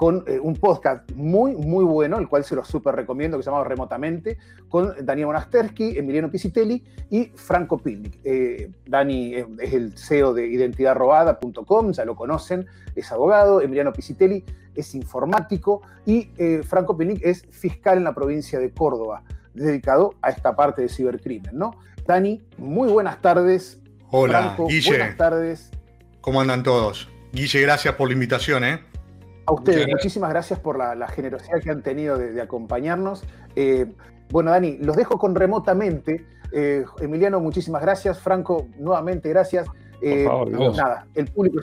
con eh, un podcast muy, muy bueno, el cual se lo súper recomiendo, que se llama Remotamente, con Daniel Monastersky, Emiliano Pisitelli y Franco Pilnik. Eh, Dani es el CEO de identidadrobada.com, ya lo conocen, es abogado, Emiliano Pisitelli es informático y eh, Franco Pilnik es fiscal en la provincia de Córdoba, dedicado a esta parte de cibercrimen, ¿no? Dani, muy buenas tardes. Hola, Franco, Guille. Buenas tardes. ¿Cómo andan todos? Guille, gracias por la invitación, ¿eh? A ustedes, muchísimas gracias por la, generosidad que han tenido de, acompañarnos. Eh, bueno, Dani, los dejo con remotamente. Eh, Emiliano, muchísimas gracias. Franco, nuevamente gracias. Eh, nada, el público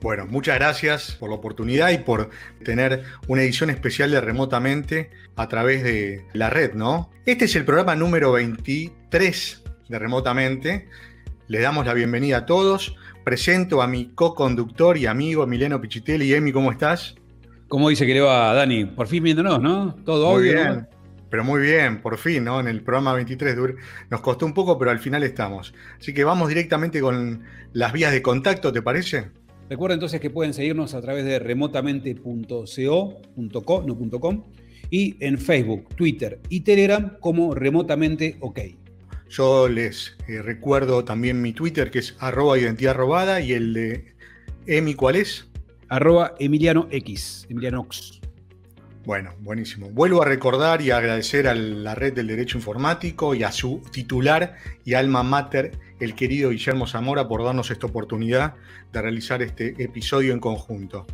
Bueno, muchas gracias por la oportunidad y por tener una edición especial de Remotamente a través de la red, ¿no? Este es el programa número 23 de Remotamente. Les damos la bienvenida a todos presento a mi co-conductor y amigo Emiliano Pichitelli. Emi, ¿cómo estás? ¿Cómo dice que le va, Dani? Por fin viéndonos, ¿no? Todo muy bien. Pero muy bien, por fin, ¿no? En el programa 23 nos costó un poco, pero al final estamos. Así que vamos directamente con las vías de contacto, ¿te parece? Recuerda entonces que pueden seguirnos a través de remotamente.co.com y en Facebook, Twitter y Telegram como remotamente OK. Yo les eh, recuerdo también mi Twitter, que es arroba identidad robada, y el de Emi, ¿cuál es? Arroba Emiliano X, Emiliano X. Bueno, buenísimo. Vuelvo a recordar y agradecer a la Red del Derecho Informático y a su titular y alma mater, el querido Guillermo Zamora, por darnos esta oportunidad de realizar este episodio en conjunto.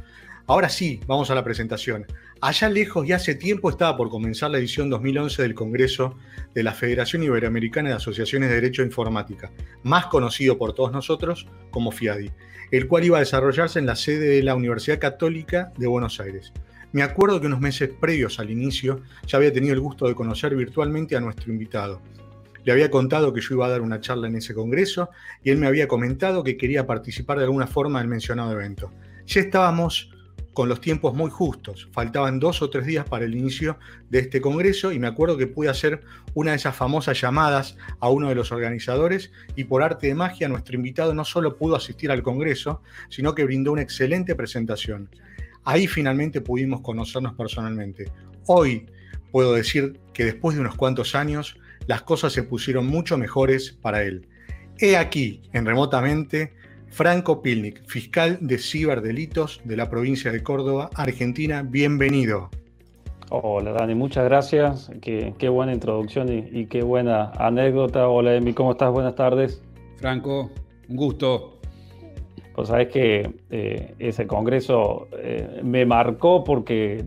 Ahora sí, vamos a la presentación. Allá lejos y hace tiempo estaba por comenzar la edición 2011 del Congreso de la Federación Iberoamericana de Asociaciones de Derecho Informática, más conocido por todos nosotros como FIADI, el cual iba a desarrollarse en la sede de la Universidad Católica de Buenos Aires. Me acuerdo que unos meses previos al inicio ya había tenido el gusto de conocer virtualmente a nuestro invitado. Le había contado que yo iba a dar una charla en ese congreso y él me había comentado que quería participar de alguna forma del mencionado evento. Ya estábamos con los tiempos muy justos. Faltaban dos o tres días para el inicio de este congreso y me acuerdo que pude hacer una de esas famosas llamadas a uno de los organizadores y por arte de magia nuestro invitado no solo pudo asistir al congreso, sino que brindó una excelente presentación. Ahí finalmente pudimos conocernos personalmente. Hoy puedo decir que después de unos cuantos años las cosas se pusieron mucho mejores para él. He aquí, en remotamente, Franco Pilnik, fiscal de ciberdelitos de la provincia de Córdoba, Argentina. Bienvenido. Hola Dani, muchas gracias. Qué, buena introducción y, qué buena anécdota. Hola Emi, ¿cómo estás? Buenas tardes. Franco, un gusto. Pues sabes que eh, ese congreso eh, me marcó porque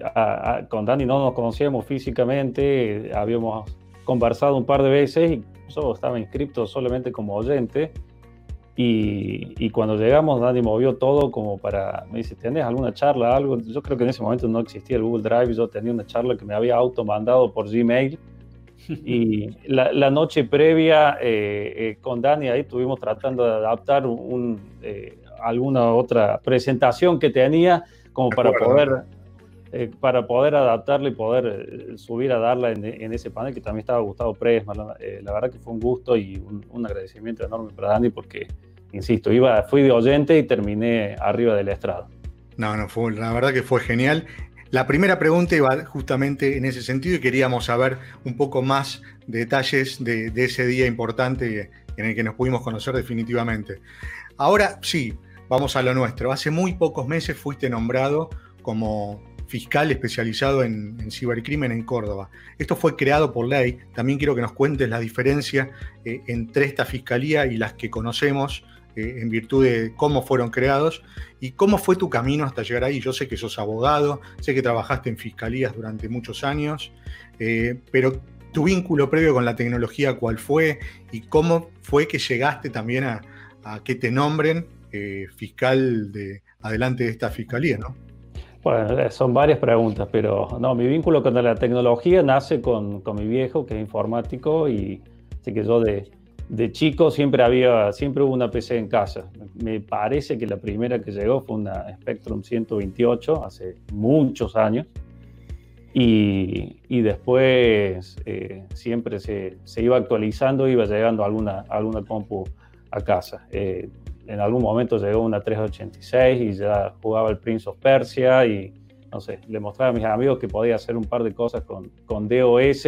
con Dani no nos conocíamos físicamente, habíamos conversado un par de veces y yo estaba inscrito solamente como oyente y, cuando llegamos, Dani movió todo como para, me dice, ¿tenés alguna charla, algo? Yo creo que en ese momento no existía el Google Drive, yo tenía una charla que me había automandado por Gmail. Y la, noche previa eh, eh, con Dani ahí estuvimos tratando de adaptar un, eh, alguna otra presentación que tenía como para poder, para poder adaptarla y poder subir a darla en, ese panel que también estaba Gustavo Presma. La, verdad que fue un gusto y un, un agradecimiento enorme para Dani porque insisto, iba, fui de oyente y terminé arriba del estrado. No, no, fue, la verdad que fue genial. La primera pregunta iba justamente en ese sentido y queríamos saber un poco más detalles de, ese día importante en el que nos pudimos conocer definitivamente. Ahora sí, vamos a lo nuestro. Hace muy pocos meses fuiste nombrado como fiscal especializado en, cibercrimen en Córdoba. Esto fue creado por ley. También quiero que nos cuentes la diferencia eh, entre esta fiscalía y las que conocemos eh, en virtud de cómo fueron creados y cómo fue tu camino hasta llegar ahí. Yo sé que sos abogado, sé que trabajaste en fiscalías durante muchos años, eh, pero tu vínculo previo con la tecnología, ¿cuál fue? Y cómo fue que llegaste también a, que te nombren fiscal de adelante de esta fiscalía, ¿no? Bueno, eh, son varias preguntas, pero no, mi vínculo con la tecnología nace con, con mi viejo, que es informático, y así que yo de, de chico siempre había, siempre hubo una PC en casa. Me parece que la primera que llegó fue una Spectrum 128 hace muchos años. Y, y después eh, siempre se, se, iba actualizando, iba llegando alguna, alguna compu a casa. Eh, en algún momento llegó una 386 y ya jugaba el Prince of Persia y no sé, le mostraba a mis amigos que podía hacer un par de cosas con, con DOS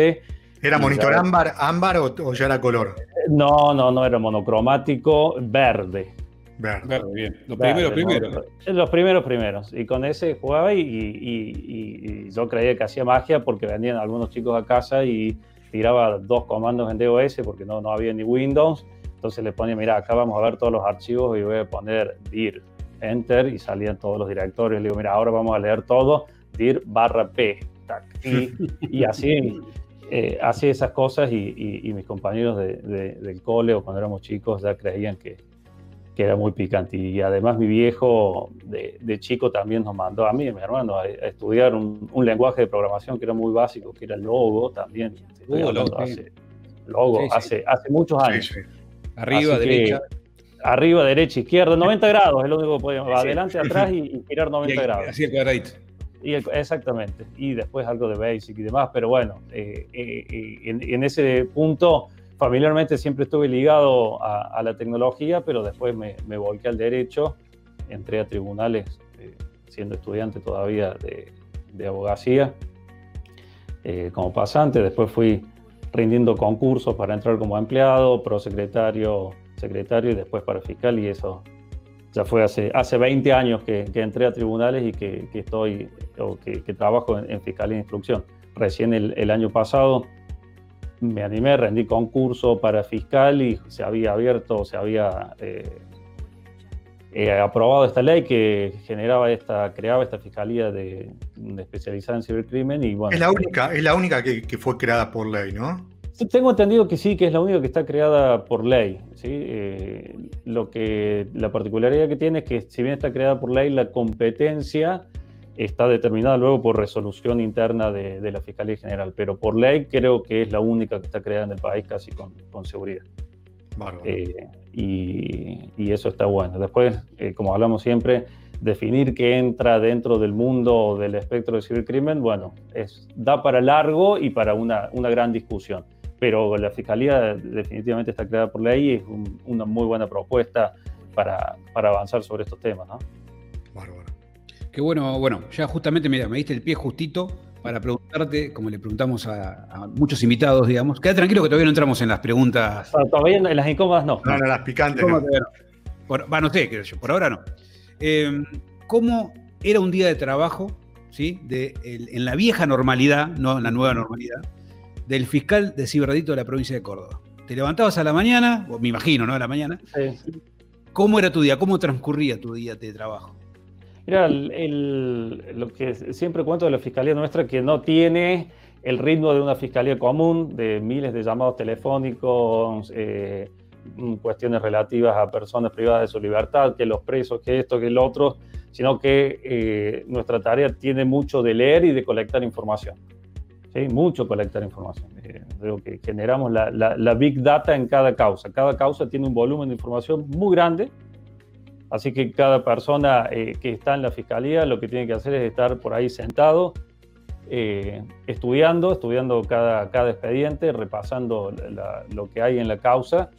¿Era monitor ámbar, ámbar o, ya era color? No, no, no era monocromático, verde. Verde, bien. Los primeros, primeros. Los primeros, primeros. Y con ese jugaba y, y, yo creía que hacía magia porque venían algunos chicos a casa y tiraba dos comandos en DOS porque no, no había ni Windows. Entonces le ponía, mira, acá vamos a ver todos los archivos y voy a poner dir, enter y salían todos los directorios. Le digo, mira, ahora vamos a leer todo, dir barra p. Y, y así eh, hacía esas cosas y, mis compañeros del cole o cuando éramos chicos ya creían que, que era muy picante. Y además mi viejo de, chico también nos mandó a mí y a mi hermano a, estudiar un, lenguaje de programación que era muy básico, que era Logo también. Uh, logo, hace, logo hace, hace muchos años. Arriba, derecha. Arriba, derecha, izquierda, 90 grados es lo único que podemos. Adelante, atrás y, girar 90 grados. Así el cuadradito. Y exactamente, y después algo de basic y demás, pero bueno, eh, eh, eh, en, ese punto familiarmente siempre estuve ligado a, la tecnología, pero después me, me, volqué al derecho, entré a tribunales siendo estudiante todavía de, de abogacía como pasante, después fui rindiendo concursos para entrar como empleado, prosecretario, secretario y después para fiscal y eso ya fue hace, hace 20 años que, entré a tribunales y que, estoy, o que, trabajo en, fiscalía de instrucción. Recién el, año pasado me animé, rendí concurso para fiscal y se había abierto, se había eh, eh, aprobado esta ley que generaba esta, creaba esta fiscalía de, especializada en cibercrimen y bueno. Es la única, es la única que, que fue creada por ley, ¿no? Tengo entendido que sí, que es la única que está creada por ley. ¿sí? Eh, lo que, la particularidad que tiene es que si bien está creada por ley, la competencia está determinada luego por resolución interna de, la Fiscalía General, pero por ley creo que es la única que está creada en el país casi con, con seguridad. Eh, y, y, eso está bueno. Después, eh, como hablamos siempre, definir qué entra dentro del mundo del espectro de cibercrimen, bueno, es, da para largo y para una, una gran discusión pero la Fiscalía definitivamente está creada por ley y es una muy buena propuesta para, para, avanzar sobre estos temas. ¿no? Bárbaro. Qué bueno, bueno, ya justamente mira, me diste el pie justito para preguntarte, como le preguntamos a, muchos invitados, digamos. Queda tranquilo que todavía no entramos en las preguntas. Ah, todavía en las incómodas no. No, no, las picantes. No. Por, no sé, creo yo, por ahora no. Em, ¿Cómo era un día de trabajo, ¿sí? De, en la vieja normalidad, no en la nueva normalidad, del fiscal de Ciberdito de la provincia de Córdoba. Te levantabas a la mañana, o me imagino, ¿no? A la mañana. Sí. ¿Cómo era tu día? ¿Cómo transcurría tu día de trabajo? Mira, lo que siempre cuento de la fiscalía nuestra que no tiene el ritmo de una fiscalía común, de miles de llamados telefónicos, eh, cuestiones relativas a personas privadas de su libertad, que los presos, que esto, que lo otro, sino que eh, nuestra tarea tiene mucho de leer y de colectar información. ¿sí? mucho colectar información. Eh, creo que generamos la, la, big data en cada causa. Cada causa tiene un volumen de información muy grande, así que cada persona eh, que está en la fiscalía lo que tiene que hacer es estar por ahí sentado, eh, estudiando, estudiando cada, cada expediente, repasando lo que hay en la causa,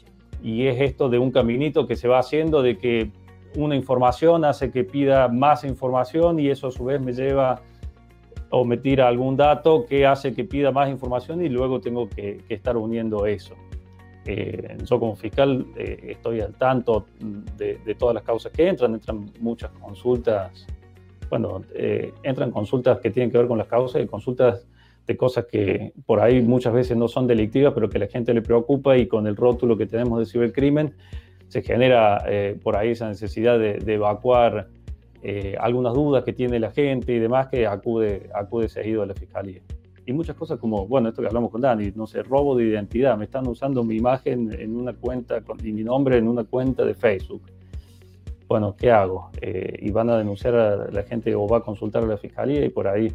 y es esto de un caminito que se va haciendo de que una información hace que pida más información y eso a su vez me lleva o me tira algún dato que hace que pida más información y luego tengo que, estar uniendo eso. Eh, yo como fiscal eh, estoy al tanto de, todas las causas que entran, entran muchas consultas, bueno, eh, entran consultas que tienen que ver con las causas y consultas de cosas que por ahí muchas veces no son delictivas, pero que a la gente le preocupa y con el rótulo que tenemos de cibercrimen se genera por ahí esa necesidad de evacuar eh, algunas dudas que tiene la gente y demás que acude, acude seguido a la fiscalía. Y muchas cosas como, bueno, esto que hablamos con Dani, no sé, robo de identidad, me están usando mi imagen en una cuenta y mi nombre en una cuenta de Facebook. bueno, ¿qué hago? Eh, y van a denunciar a la gente o va a consultar a la fiscalía y por ahí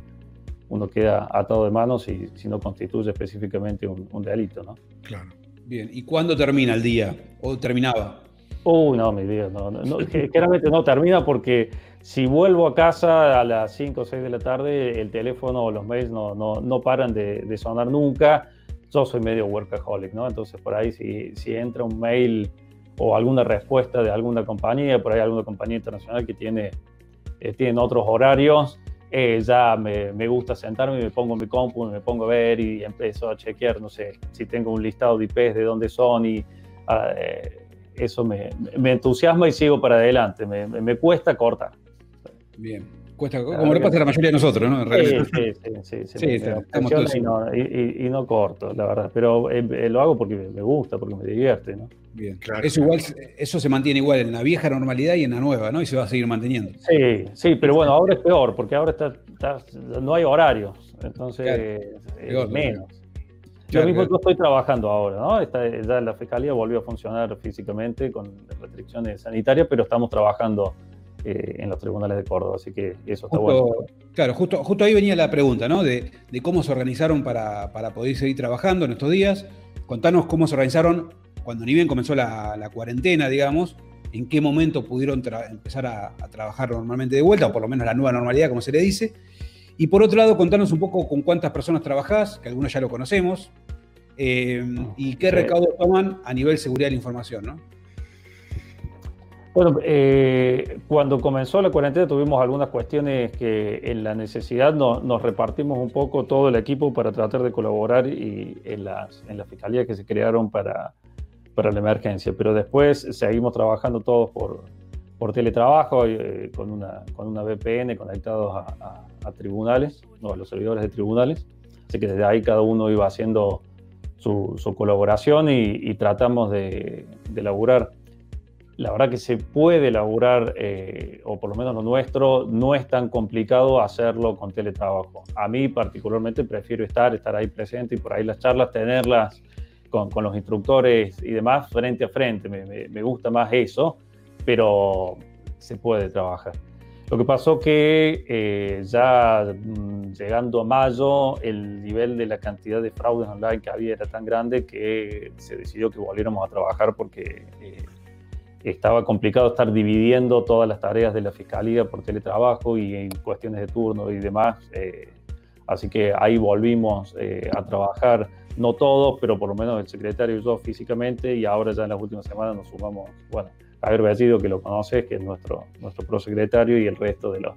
uno queda atado de manos y si no constituye específicamente un, delito, ¿no? Claro. Bien, ¿y cuándo termina el día? ¿O terminaba? Uy, no, mi vida, no, no, claramente no termina porque si vuelvo a casa a las 5 o 6 de la tarde, el teléfono o los mails no, no, no paran de, de, sonar nunca. Yo soy medio workaholic, ¿no? Entonces, por ahí, si, si entra un mail o alguna respuesta de alguna compañía, por ahí alguna compañía internacional que tiene, eh, otros horarios, eh, ya me, me, gusta sentarme y me pongo mi compu, me pongo a ver y empiezo a chequear, no sé, si tengo un listado de IPs, de dónde son y ah, eh, eso me, me, entusiasma y sigo para adelante, me, me cuesta cortar. Bien. Cuesta, como le pasa a la mayoría de nosotros, ¿no? sí, sí, sí, sí, sí, y, no, y, no, corto, la verdad. Pero lo hago porque me gusta, porque me divierte, ¿no? Bien, claro. Eso, igual, eso se mantiene igual en la vieja normalidad y en la nueva, ¿no? Y se va a seguir manteniendo. Sí, sí, pero bueno, ahora es peor, porque ahora está, no hay horarios, entonces menos. Yo mismo estoy trabajando ahora, ¿no? Está, ya la fiscalía volvió a funcionar físicamente con restricciones sanitarias, pero estamos trabajando eh, en los tribunales de Córdoba, así que eso está bueno. Claro, justo, justo ahí venía la pregunta, ¿no? De, de cómo se organizaron para, para, poder seguir trabajando en estos días. Contanos cómo se organizaron cuando ni bien comenzó la, cuarentena, digamos, en qué momento pudieron empezar a, trabajar normalmente de vuelta, o por lo menos la nueva normalidad, como se le dice. Y por otro lado, contanos un poco con cuántas personas trabajás, que algunos ya lo conocemos, eh, y qué recaudo toman a nivel seguridad de la información, ¿no? Bueno, eh, cuando comenzó la cuarentena tuvimos algunas cuestiones que en la necesidad nos repartimos un poco todo el equipo para tratar de colaborar y en las, en las fiscalías que se crearon para, para la emergencia, pero después seguimos trabajando todos por, por teletrabajo, eh, con, una, con una VPN conectados a, tribunales, no, a los servidores de tribunales, así que desde ahí cada uno iba haciendo su, colaboración y, tratamos de, de laburar. La verdad que se puede laburar, eh, o por lo menos lo nuestro, no es tan complicado hacerlo con teletrabajo. A mí particularmente prefiero estar, estar ahí presente y por ahí las charlas, tenerlas con, los instructores y demás frente a frente. Me, gusta más eso, pero se puede trabajar. Lo que pasó que eh, ya mm, llegando a mayo, el nivel de la cantidad de fraudes online que había era tan grande que se decidió que volviéramos a trabajar porque eh, estaba complicado estar dividiendo todas las tareas de la fiscalía por teletrabajo y en cuestiones de turno y demás. Eh, así que ahí volvimos a trabajar no todos, pero por lo menos el secretario y yo físicamente, y ahora ya en las últimas semanas nos sumamos, bueno, Javier Bellido, que lo conoces, que es nuestro, nuestro prosecretario, y el resto de los,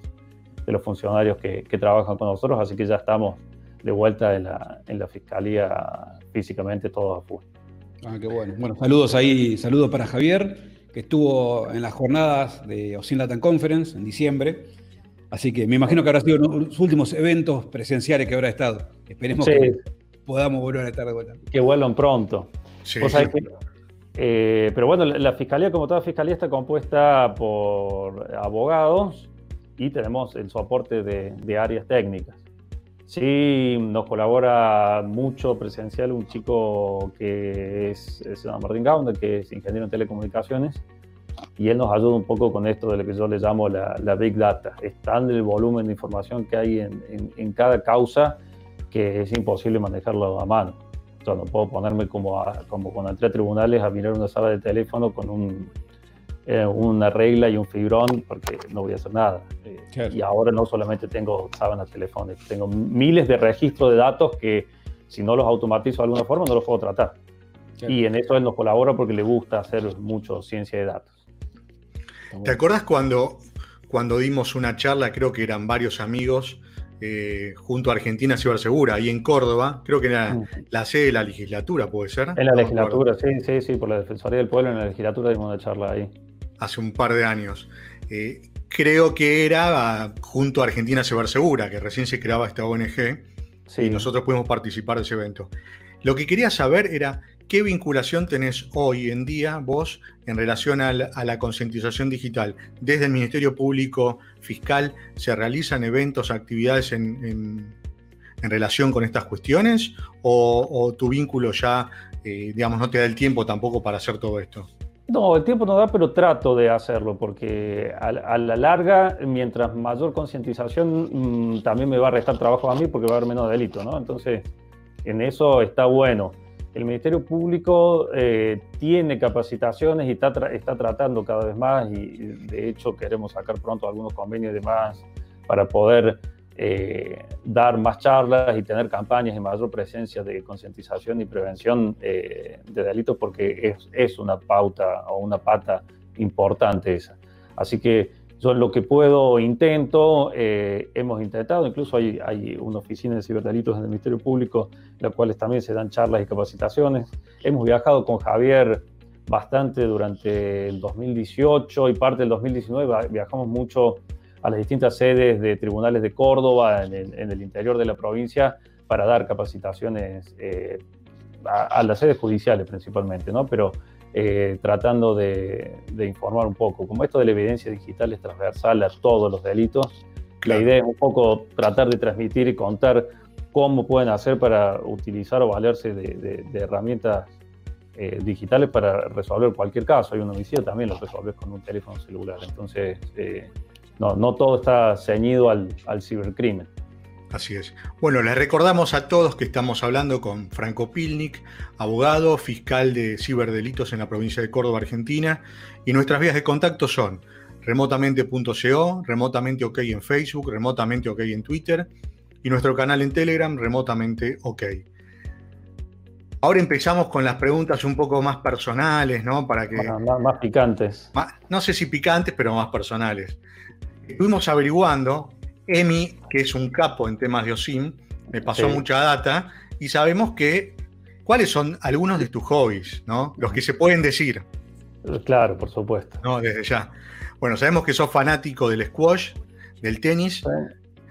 de los funcionarios que, que trabajan con nosotros, así que ya estamos de vuelta en la, en la fiscalía físicamente todos a full. Ah, qué bueno. Bueno, saludos ahí, saludos para Javier, que estuvo en las jornadas de Osin Latin Conference en diciembre. Así que me imagino que habrá sido los últimos eventos presenciales que habrá estado. Esperemos que podamos volver a estar de vuelta. Que vuelvan pronto. Sí, eh, pero bueno, la, fiscalía, como toda fiscalía, está compuesta por abogados y tenemos el soporte de, áreas técnicas. Sí, nos colabora mucho presencial un chico que es, es Martín Gaunda, que es ingeniero en telecomunicaciones, y él nos ayuda un poco con esto de lo que yo le llamo la, Big Data. Es tan el volumen de información que hay en, en cada causa que es imposible manejarlo a mano. Yo no puedo ponerme como, como cuando entré a tribunales a mirar una sala de teléfono con un, eh, una regla y un fibrón porque no voy a hacer nada. Eh, y ahora no solamente tengo sábanas telefónicas, tengo miles de registros de datos que si no los automatizo de alguna forma no los puedo tratar. Y en eso él nos colabora porque le gusta hacer mucho ciencia de datos. ¿Te acuerdas cuando, cuando dimos una charla, creo que eran varios amigos, eh, junto a Argentina Cibersegura, ahí en Córdoba, creo que era la sede de la legislatura, ¿puede ser? En la legislatura, sí, sí, sí, por la Defensoría del Pueblo, en la legislatura dimos una charla ahí. Hace un par de años. Eh, creo que era ah, junto a Argentina Cibersegura, que recién se creaba esta ONG, y nosotros pudimos participar de ese evento. Lo que quería saber era ¿Qué vinculación tenés hoy en día vos en relación a la, concientización digital? Desde el Ministerio Público Fiscal, ¿se realizan eventos, actividades en, relación con estas cuestiones? ¿O, tu vínculo ya, eh, digamos, no te da el tiempo tampoco para hacer todo esto? No, el tiempo no da, pero trato de hacerlo, porque a, la larga, mientras mayor concientización, mm, también me va a restar trabajo a mí porque va a haber menos delito, ¿no? Entonces, en eso está bueno. El Ministerio Público eh, tiene capacitaciones y está, está tratando cada vez más, y de hecho queremos sacar pronto algunos convenios y demás para poder eh, dar más charlas y tener campañas y mayor presencia de concientización y prevención eh, de delitos porque es, es, una pauta o una pata importante esa. Así que yo lo que puedo intento, eh, hemos intentado, incluso hay, hay una oficina de ciberdelitos en el Ministerio Público, en la cuales también se dan charlas y capacitaciones. Hemos viajado con Javier bastante durante el 2018 y parte del 2019, viajamos mucho a las distintas sedes de tribunales de Córdoba, en el, interior de la provincia, para dar capacitaciones eh, a, las sedes judiciales principalmente, ¿no? Pero eh, tratando de, informar un poco. Como esto de la evidencia digital es transversal a todos los delitos, la idea es un poco tratar de transmitir y contar cómo pueden hacer para utilizar o valerse de, herramientas eh, digitales para resolver cualquier caso. Hay un homicidio también lo resolves con un teléfono celular. Entonces, no, no todo está ceñido al, cibercrimen. Así es. Bueno, les recordamos a todos que estamos hablando con Franco Pilnik, abogado, fiscal de ciberdelitos en la provincia de Córdoba, Argentina, y nuestras vías de contacto son remotamente.co, remotamente OK en Facebook, remotamente OK en Twitter, y nuestro canal en Telegram, remotamente OK. Ahora empezamos con las preguntas un poco más personales, ¿no? Para que. más, picantes. no sé si picantes, pero más personales. Estuvimos averiguando, Emi, que es un capo en temas de OSIM, me pasó mucha data y sabemos que cuáles son algunos de tus hobbies, ¿no? Los que se pueden decir. Claro, por supuesto. No, desde ya. Bueno, sabemos que sos fanático del squash, del tenis.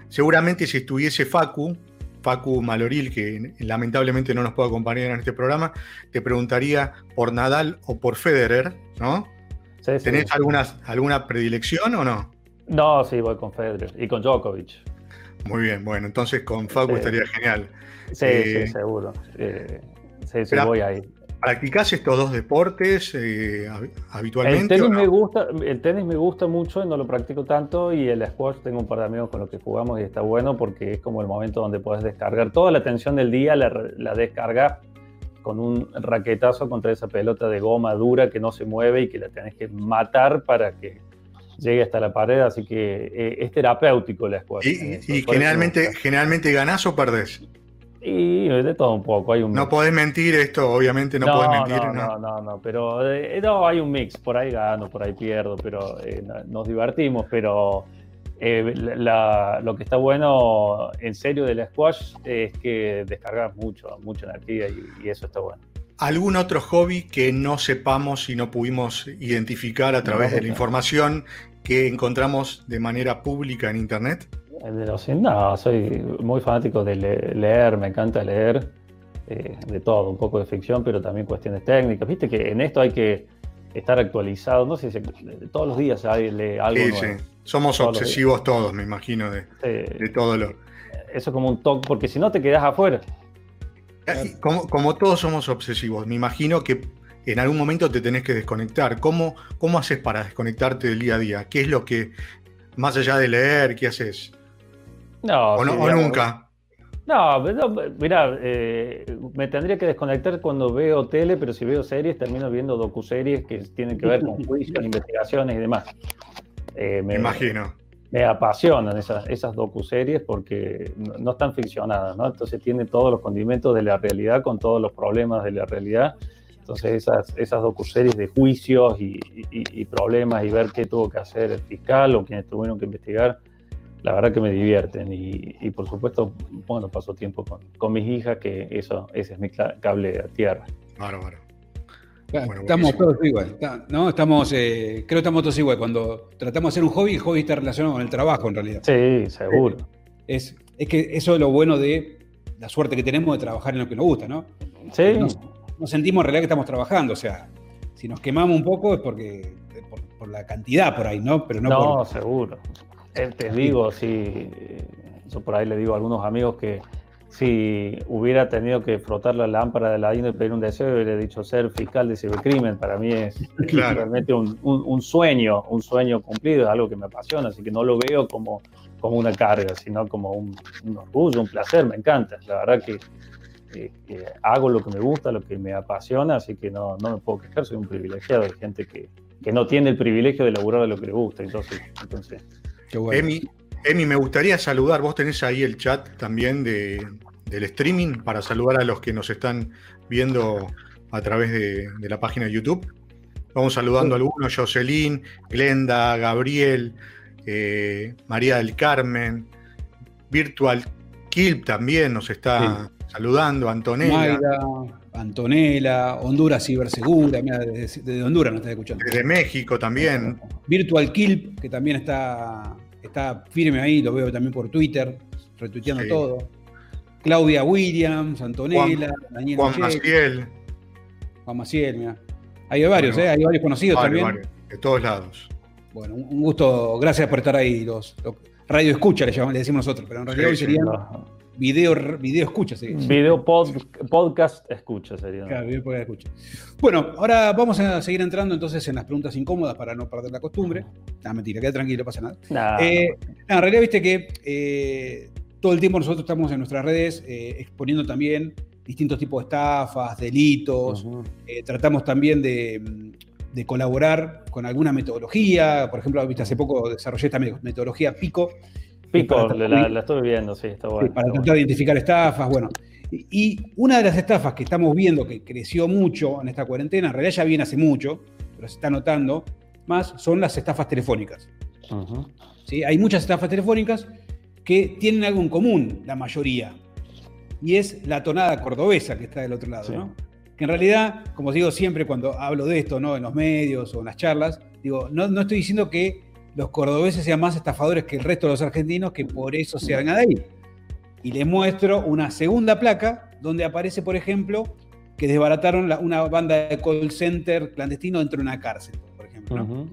Seguramente si estuviese Facu, Facu Maloril, que lamentablemente no nos puede acompañar en este programa, te preguntaría por Nadal o por Federer, ¿no? ¿Tenés alguna predilección o no? No, sí, voy con Federer y con Djokovic. Muy bien, bueno, entonces con Facu estaría genial. Sí, sí, eh, seguro. Eh, sí, sí, voy ahí. ¿Practicás estos dos deportes eh, habitualmente? El tenis, me gusta, el tenis me gusta mucho y no lo practico tanto y el squash tengo un par de amigos con los que jugamos y está bueno porque es como el momento donde puedes descargar toda la tensión del día, la, la descarga con un raquetazo contra esa pelota de goma dura que no se mueve y que la tenés que matar para que llegue hasta la pared, así que eh, es terapéutico la escuadra. ¿Y, generalmente, generalmente ganás o perdés? Y de todo un poco. Hay un no podés mentir esto, obviamente no, podés mentir. No, no, no, no, pero eh, no, hay un mix, por ahí gano, por ahí pierdo, pero eh, nos divertimos, pero lo que está bueno en serio de la squash es que descargas mucho, mucha energía y eso está bueno. ¿Algún otro hobby que no sepamos y no pudimos identificar a través de la información que encontramos de manera pública en Internet? No, soy muy fanático de leer, me encanta leer eh, de todo, un poco de ficción, pero también cuestiones técnicas. Viste que en esto hay que estar actualizado, no sé si todos los días hay algo. Sí, sí, somos obsesivos todos, me imagino, de, de todo lo. Eso es como un toque, porque si no te quedas afuera. Como, todos somos obsesivos, me imagino que en algún momento te tenés que desconectar. ¿Cómo, ¿Cómo haces para desconectarte del día a día? ¿Qué es lo que, más allá de leer, qué haces? No, o, nunca. No, mira, eh, me tendría que desconectar cuando veo tele, pero si veo series, termino viendo docuseries que tienen que ver con juicios, investigaciones y demás. Eh, me, imagino me apasionan esas, esas docuseries porque no, están ficcionadas, ¿no? Entonces tiene todos los condimentos de la realidad con todos los problemas de la realidad. Entonces esas, esas docuseries de juicios y, problemas y ver qué tuvo que hacer el fiscal o quienes tuvieron que investigar, la verdad que me divierten y, por supuesto, bueno, paso tiempo con, con, mis hijas, que eso, ese es mi cable a tierra. Estamos todos igual, ¿no? Estamos, eh, creo que estamos todos igual. Cuando tratamos de hacer un hobby, el hobby está relacionado con el trabajo en realidad. Sí, seguro. Es, es que eso es lo bueno de la suerte que tenemos de trabajar en lo que nos gusta, ¿no? Sí. Nos, sentimos en realidad que estamos trabajando, o sea, si nos quemamos un poco es porque por, la cantidad por ahí, ¿no? Pero no, seguro. Eh, te digo, sí, yo por ahí le digo a algunos amigos que si hubiera tenido que frotar la lámpara de la y pedir un deseo, hubiera dicho ser fiscal de cibercrimen. Para mí es realmente un, sueño, un sueño cumplido, algo que me apasiona, así que no lo veo como, como una carga, sino como un, orgullo, un placer, me encanta. La verdad que, hago lo que me gusta, lo que me apasiona, así que no, no me puedo quejar, soy un privilegiado de gente que, que no tiene el privilegio de laburar de lo que le gusta. Entonces, entonces Emi, Emi, me gustaría saludar, vos tenés ahí el chat también de, del streaming para saludar a los que nos están viendo a través de, la página de YouTube. Vamos saludando a algunos, Jocelyn, Glenda, Gabriel, eh, María del Carmen, Virtual Kilp también nos está saludando, Antonella. Mayra, Antonella, Honduras Cibersegura, mira, desde, Honduras nos está escuchando. Desde México también. Virtual Kilp, que también está está firme ahí, lo veo también por Twitter, retuiteando todo. Claudia Williams, Antonella, Juan, Daniel Juan Maciel. Juan Maciel, mira. Hay varios, ¿eh? Hay varios conocidos también. de todos lados. Bueno, un gusto, gracias por estar ahí. Los, radio escucha le, llamamos, le decimos nosotros, pero en realidad hoy sería video, video escucha. Video podcast escucha sería. Claro, video podcast escucha. Bueno, ahora vamos a seguir entrando entonces en las preguntas incómodas para no perder la costumbre. No, mentira, queda tranquilo, no pasa nada. Eh, en realidad, viste que eh, todo el tiempo nosotros estamos en nuestras redes eh, exponiendo también distintos tipos de estafas, delitos. tratamos también de, de, colaborar con alguna metodología. Por ejemplo, viste, hace poco desarrollé esta metodología PICO, Pico, la, estoy viendo, sí, está bueno. para tratar de identificar estafas, bueno. Y, una de las estafas que estamos viendo que creció mucho en esta cuarentena, en realidad ya viene hace mucho, pero se está notando más, son las estafas telefónicas. ¿Sí? Hay muchas estafas telefónicas que tienen algo en común, la mayoría, y es la tonada cordobesa que está del otro lado, ¿no? Que en realidad, como digo siempre cuando hablo de esto, ¿no? En los medios o en las charlas, digo, no, no estoy diciendo que los cordobeses sean más estafadores que el resto de los argentinos, que por eso se hagan ahí. Y les muestro una segunda placa donde aparece, por ejemplo, que desbarataron una banda de call center clandestino dentro de una cárcel, por ejemplo.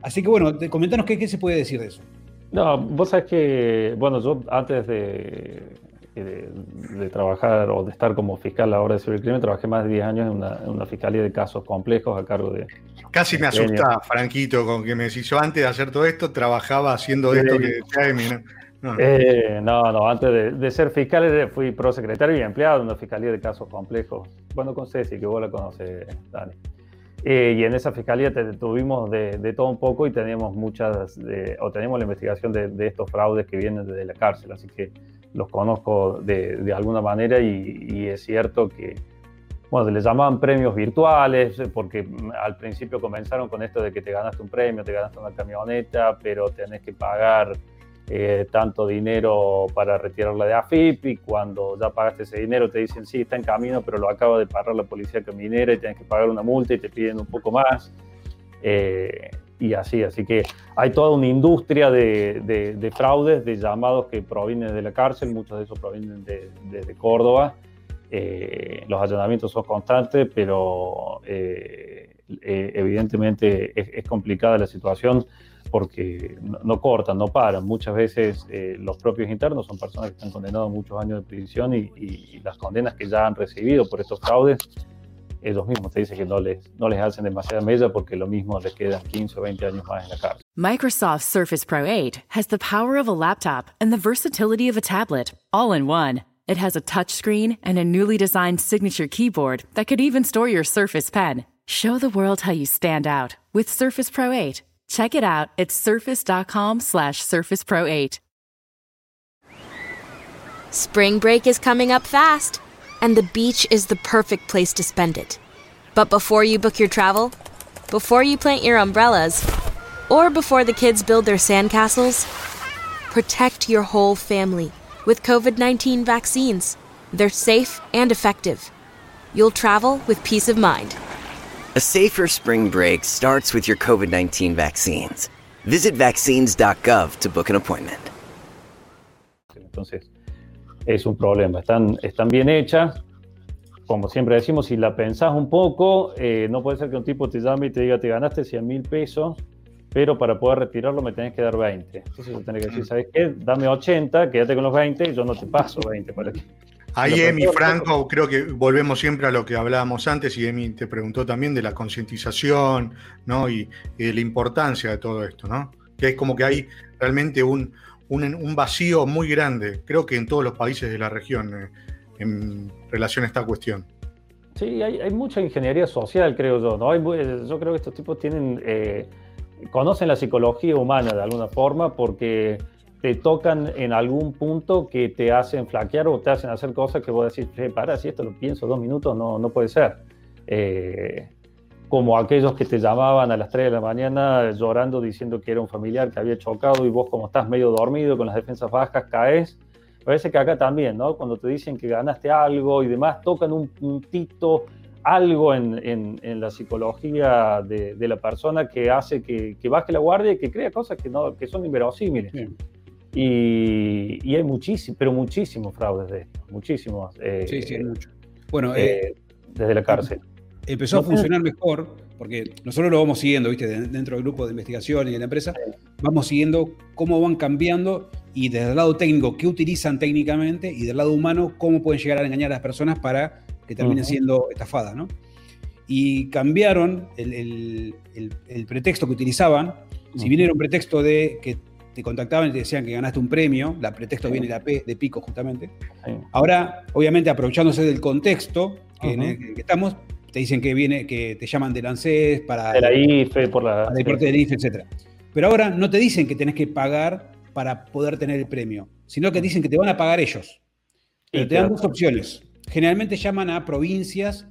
Así que bueno, comentanos qué, qué se puede decir de eso. No, vos sabés que, bueno, yo antes de, de, trabajar o de estar como fiscal a la hora de cibercrimen, trabajé más de 10 años en una, en una, fiscalía de casos complejos a cargo de... Casi me asusta, Franquito, con que me decís, yo antes de hacer todo esto trabajaba haciendo esto que decía ¿no? Eh, no, no, antes de, ser fiscal fui prosecretario y empleado en una fiscalía de casos complejos. Bueno, con Ceci, que vos la conoces, Dani. Eh, y en esa fiscalía tuvimos de, de, todo un poco y teníamos muchas, o tenemos la investigación de, de, estos fraudes que vienen desde la cárcel. Así que los conozco de, de alguna manera y, es cierto que, bueno, les llamaban premios virtuales, eh, porque al principio comenzaron con esto de que te ganaste un premio, te ganaste una camioneta, pero tenés que pagar eh, tanto dinero para retirarla de AFIP y cuando ya pagaste ese dinero te dicen, sí, está en camino, pero lo acaba de pagar la policía caminera y tienes que pagar una multa y te piden un poco más. Eh, y así. Así que hay toda una industria de, fraudes, de llamados que provienen de la cárcel, muchos de esos provienen desde Córdoba. Eh, los allanamientos son constantes, pero eh, eh, evidentemente es, complicada la situación porque no, cortan, no paran. Muchas veces los propios internos son personas que están condenados a muchos años de prisión y las condenas que ya han recibido por estos fraudes ellos mismos te dicen que no les, no les hacen demasiada mella porque lo mismo les quedan 15 o 20 años más en la cárcel. Microsoft Surface Pro 8 has the power of a laptop and the versatility of a tablet, all in one. It has a touchscreen and a newly designed signature keyboard that could even store your Surface Pen. Show the world how you stand out with Surface Pro 8. Check it out at surface.com slash surface pro 8. Spring break is coming up fast and the beach is the perfect place to spend it. But before you book your travel, before you plant your umbrellas, or before the kids build their sandcastles, protect your whole family with COVID 19 vaccines. They're safe and effective. You'll travel with peace of mind. A safer spring break starts with your COVID 19 vaccines. Visit vaccines.gov to book an appointment. Entonces, es un problema. Están, están bien hechas. Como siempre decimos, si la pensás un poco, eh, no puede ser que un tipo te llame y te diga, te ganaste 100 mil pesos pero para poder retirarlo me tenés que dar 20. Entonces yo tenés que decir, ¿sabes qué? Dame 80, quédate con los 20 y yo no te paso 20 para que... Ahí Emi, Franco, creo que volvemos siempre a lo que hablábamos antes y Emi te preguntó también de la concientización ¿no? y, de la importancia de todo esto, ¿no? que es como que hay realmente un, un, vacío muy grande, creo que en todos los países de la región, eh, en relación a esta cuestión. Sí, hay, mucha ingeniería social, creo yo. ¿no? yo creo que estos tipos tienen, eh, conocen la psicología humana de alguna forma porque te tocan en algún punto que te hacen flaquear o te hacen hacer cosas que vos decís, para, si esto lo pienso dos minutos, no, no puede ser. Eh, como aquellos que te llamaban a las 3 de la mañana llorando diciendo que era un familiar que había chocado y vos como estás medio dormido con las defensas bajas caes. Parece que acá también, ¿no? Cuando te dicen que ganaste algo y demás, tocan un puntito, algo en, en, la psicología de, de, la persona que hace que, que, baje la guardia y que crea cosas que, no, que son inverosímiles. Y, y, hay muchísimo, pero muchísimos fraudes de esto, muchísimos. Eh, sí, sí, mucho. Bueno, eh, eh, desde la cárcel. Empezó a funcionar mejor, porque nosotros lo vamos siguiendo, ¿viste? Dentro del grupo de investigación y de la empresa, vamos siguiendo cómo van cambiando y desde el lado técnico, qué utilizan técnicamente y del lado humano, cómo pueden llegar a engañar a las personas para que terminen siendo estafadas, ¿no? Y cambiaron el, pretexto que utilizaban. Si bien era un pretexto de que te contactaban y te decían que ganaste un premio, la pretexto viene la P de pico justamente. Ahora, obviamente, aprovechándose del contexto que, en el que estamos, te dicen que viene, que te llaman del ANSES para. De la IFE, por la. Para deporte del IFE, etc. Pero ahora no te dicen que tenés que pagar para poder tener el premio, sino que dicen que te van a pagar ellos. Pero te dan dos opciones. Generalmente llaman a provincias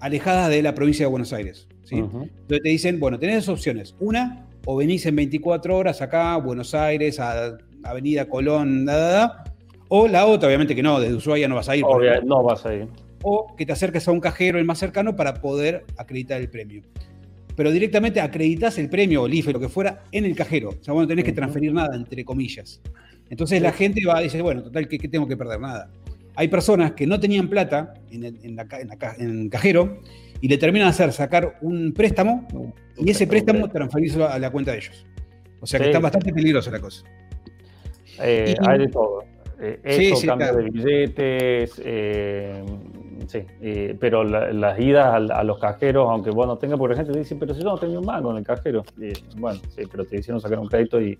alejadas de la provincia de Buenos Aires. ¿sí? Entonces te dicen, bueno, tenés dos opciones. Una, o venís en 24 horas acá, Buenos Aires, a Avenida Colón, da, da, da, o la otra, obviamente que no, desde Ushuaia no vas a ir. no vas a ir o que te acerques a un cajero el más cercano para poder acreditar el premio. Pero directamente acreditas el premio o el IFE, lo que fuera, en el cajero. O sea, bueno, no tenés que transferir nada, entre comillas. Entonces la gente va a decir, bueno, total, ¿qué, tengo que perder? Nada. Hay personas que no tenían plata en el, cajero y le terminan a hacer sacar un préstamo y ese préstamo transferirlo a la cuenta de ellos. O sea que está bastante peligrosa la cosa. Eh, hay de todo. Eh, eso, cambio de billetes, eh, sí, pero las idas a, los cajeros, aunque vos no tengas, por ejemplo, te dicen, pero si yo no tenía un mango en el cajero, bueno, sí, pero te hicieron sacar un crédito y,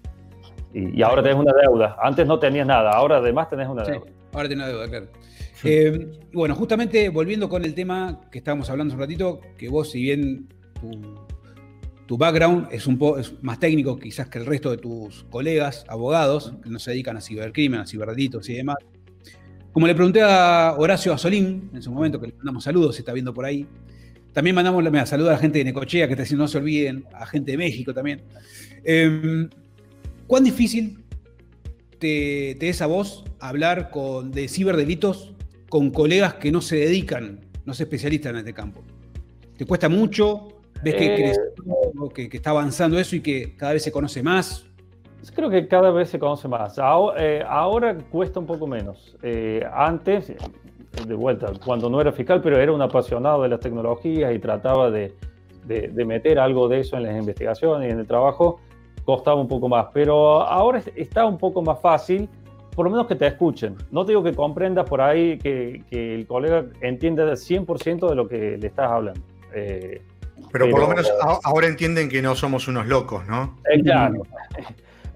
y, ahora tenés una deuda. Antes no tenías nada, ahora además tenés una deuda. ahora tenés una deuda, claro. Eh, bueno, justamente volviendo con el tema que estábamos hablando hace un ratito, que vos, si bien tu, background es un poco más técnico quizás que el resto de tus colegas, abogados, que no se dedican a cibercrimen, a ciberdelitos y demás, como le pregunté a Horacio Azolín en su momento, que le mandamos saludos, si está viendo por ahí. También mandamos la saludos a la gente de Necochea, que está diciendo no se olviden, a gente de México también. Em, ¿Cuán difícil te, es a vos hablar con, de ciberdelitos con colegas que no se dedican, no se especialistan en este campo? ¿Te cuesta mucho? ¿Ves que, eh. que está avanzando eso y que cada vez se conoce más? Creo que cada vez se conoce más. Eh, ahora, cuesta un poco menos. Eh, antes, de vuelta, cuando no era fiscal, pero era un apasionado de las tecnologías y trataba de, meter algo de eso en las investigaciones y en el trabajo, costaba un poco más. Pero ahora está un poco más fácil, por lo menos que te escuchen. No te digo que comprendas por ahí que, el colega entienda el 100% de lo que le estás hablando. Eh, pero, por lo menos ahora entienden que no somos unos locos, ¿no? Claro.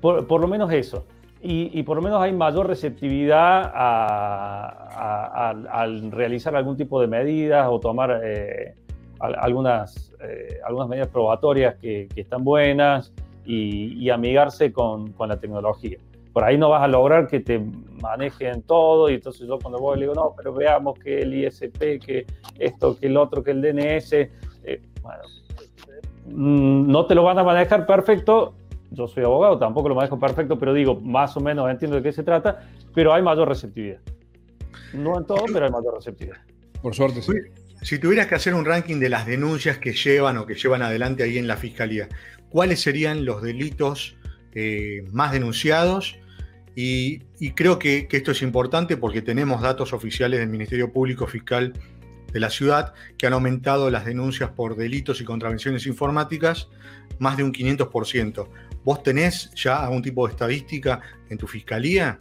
Por, lo menos eso. Y, por lo menos hay mayor receptividad al realizar algún tipo de medidas o tomar eh, algunas, eh, algunas medidas probatorias que, están buenas y, amigarse con, la tecnología. Por ahí no vas a lograr que te manejen todo y entonces yo cuando voy le digo, no, pero veamos que el ISP, que esto, que el otro, que el DNS, eh, bueno, mm, no te lo van a manejar perfecto yo soy abogado, tampoco lo manejo perfecto, pero digo, más o menos entiendo de qué se trata, pero hay mayor receptividad. No en todo, pero hay mayor receptividad. Por suerte, sí. Si tuvieras que hacer un ranking de las denuncias que llevan o que llevan adelante ahí en la Fiscalía, ¿cuáles serían los delitos eh, más denunciados? Y, creo que, esto es importante porque tenemos datos oficiales del Ministerio Público Fiscal de la ciudad que han aumentado las denuncias por delitos y contravenciones informáticas más de un 500%. ¿Vos tenés ya algún tipo de estadística en tu fiscalía?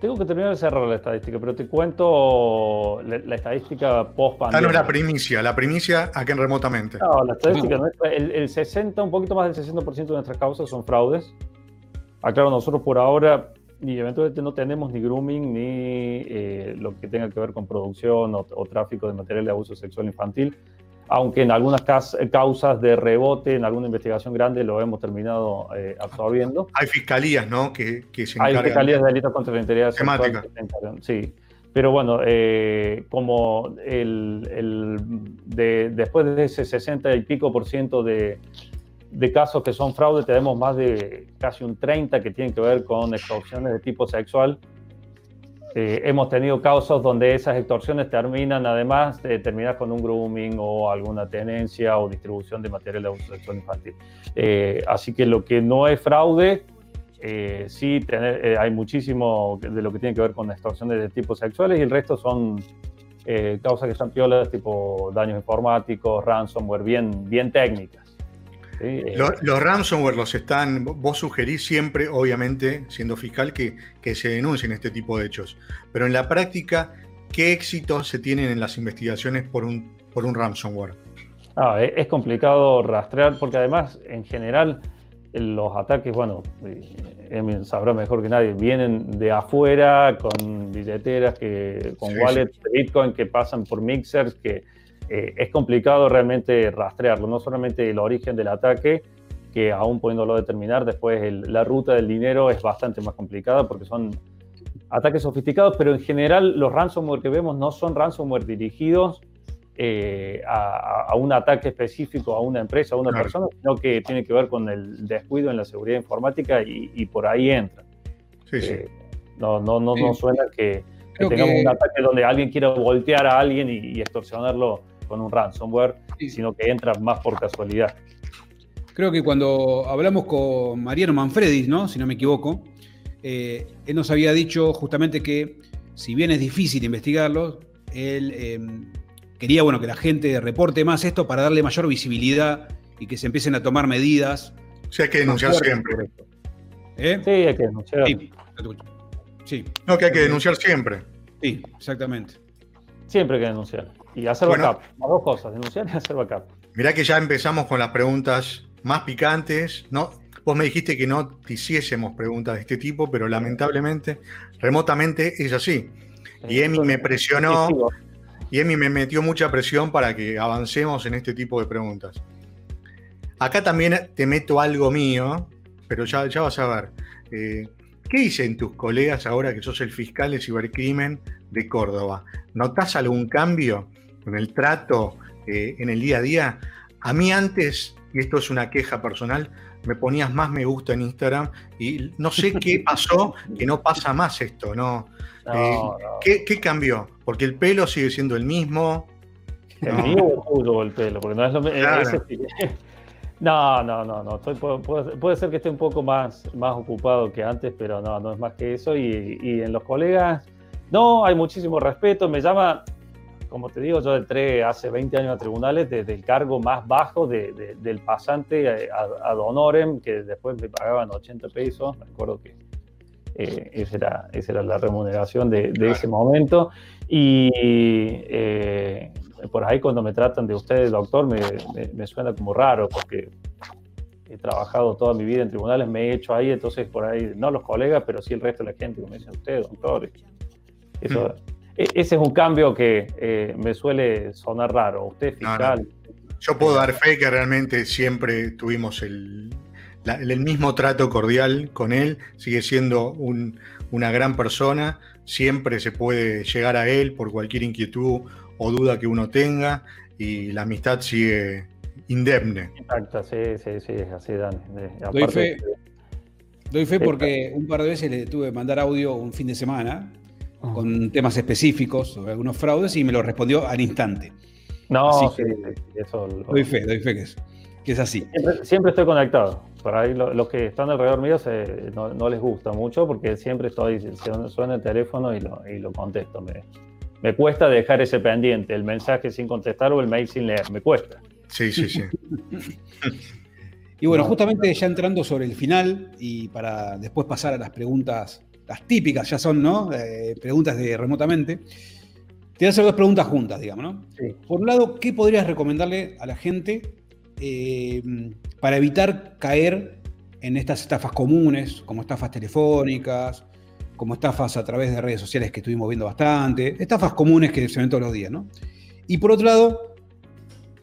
Tengo que terminar de cerrar la estadística, pero te cuento la, estadística post pandemia. Ah, no, la primicia, la primicia aquí en remotamente. No, la estadística nuestra, el, 60, un poquito más del 60% de nuestras causas son fraudes. Aclaro, nosotros por ahora y eventualmente no tenemos ni grooming ni eh, lo que tenga que ver con producción o, o, tráfico de material de abuso sexual infantil aunque en algunas causas de rebote, en alguna investigación grande, lo hemos terminado eh, absorbiendo. Hay fiscalías, ¿no? Que, se encargan. Hay fiscalías de delitos contra la integridad temática. Sí. Pero bueno, eh, como el, después de ese 60 y pico por ciento de, de casos que son fraude, tenemos más de casi un 30 que tienen que ver con extorsiones de tipo sexual eh, hemos tenido casos donde esas extorsiones terminan, además de terminar con un grooming o alguna tenencia o distribución de material de abuso sexual infantil. Eh, así que lo que no es fraude, eh, sí hay muchísimo de lo que tiene que ver con extorsiones de tipo sexuales y el resto son causas que están piolas, tipo daños informáticos, ransomware, bien, bien técnicas. Eh, los, ransomware los están, vos sugerís siempre, obviamente, siendo fiscal, que, que, se denuncien este tipo de hechos. Pero en la práctica, ¿qué éxitos se tienen en las investigaciones por un, por un ransomware? Ah, es complicado rastrear porque además, en general, los ataques, bueno, Emil sabrá mejor que nadie, vienen de afuera con billeteras, que, con wallets de Bitcoin que pasan por mixers, que eh, es complicado realmente rastrearlo, no solamente el origen del ataque, que aún pudiéndolo determinar, después la ruta del dinero es bastante más complicada porque son ataques sofisticados, pero en general los ransomware que vemos no son ransomware dirigidos eh, a, un ataque específico a una empresa, a una persona, sino que tiene que ver con el descuido en la seguridad informática y, por ahí entra. Sí, sí. Eh, no, no, no, no suena que, tengamos un ataque donde alguien quiera voltear a alguien y extorsionarlo con un ransomware, sino que entra más por casualidad. Creo que cuando hablamos con Mariano Manfredi, ¿no? si no me equivoco, eh, él nos había dicho justamente que si bien es difícil investigarlo, él em, quería bueno, que la gente reporte más esto para darle mayor visibilidad y que se empiecen a tomar medidas. O sea, hay que denunciar siempre. ¿Eh? Sí, hay que denunciar. Sí. No, que hay que denunciar siempre. Sí, exactamente. Siempre hay que denunciar. Y hacer backup. Las dos cosas, denunciar y hacer backup. Mirá que ya empezamos con las preguntas más picantes. ¿no? Vos me dijiste que no te hiciésemos preguntas de este tipo, pero lamentablemente, remotamente es así. Y Emi me presionó, y Emi me metió mucha presión para que avancemos en este tipo de preguntas. Acá también te meto algo mío, pero ya, ya vas a ver. Eh, ¿Qué dicen tus colegas ahora que sos el fiscal de cibercrimen de Córdoba? ¿Notás algún cambio? En el trato, eh, en el día a día. A mí antes, y esto es una queja personal, me ponías más me gusta en Instagram y no sé qué pasó, que no pasa más esto, ¿no? Eh, ¿qué, cambió? Porque el pelo sigue siendo el mismo. El mío o el pelo, porque no es lo mismo. No, no, no, no. puede, ser que esté un poco más, más ocupado que antes, pero no, no es más que eso. Y, y en los colegas, no, hay muchísimo respeto. Me llama, como te digo, yo entré hace 20 años a tribunales desde el cargo más bajo del pasante a, Donorem, que después me pagaban 80 pesos, me acuerdo que eh, esa, era, esa era la remuneración de, ese momento. Y eh, por ahí cuando me tratan de usted, doctor, me, me, suena como raro, porque he trabajado toda mi vida en tribunales, me he hecho ahí, entonces por ahí, no los colegas, pero sí el resto de la gente, como dice usted, doctor. Eso, hmm. E, ese es un cambio que eh, me suele sonar raro. Usted fiscal. Yo puedo dar fe que realmente siempre tuvimos el, el mismo trato cordial con él. Sigue siendo una gran persona. Siempre se puede llegar a él por cualquier inquietud o duda que uno tenga. Y la amistad sigue indemne. Exacto, sí, sí, sí, así, Dani. Doy fe, doy fe porque un par de veces le tuve que mandar audio un fin de semana con temas específicos sobre algunos fraudes y me lo respondió al instante. No, sí, eso doy fe, doy fe que es, que es así. Siempre, estoy conectado. Por ahí los que están alrededor mío no, les gusta mucho porque siempre estoy, suena el teléfono y lo, y lo contesto. Me, me cuesta dejar ese pendiente, el mensaje sin contestar o el mail sin leer, me cuesta. Sí, sí, sí. y bueno, justamente ya entrando sobre el final y para después pasar a las preguntas, las típicas ya son, ¿no? Eh, preguntas de remotamente. Te voy a hacer dos preguntas juntas, digamos, ¿no? Por un lado, ¿qué podrías recomendarle a la gente eh, para evitar caer en estas estafas comunes, como estafas telefónicas, como estafas a través de redes sociales que estuvimos viendo bastante, estafas comunes que se ven todos los días, ¿no? Y por otro lado,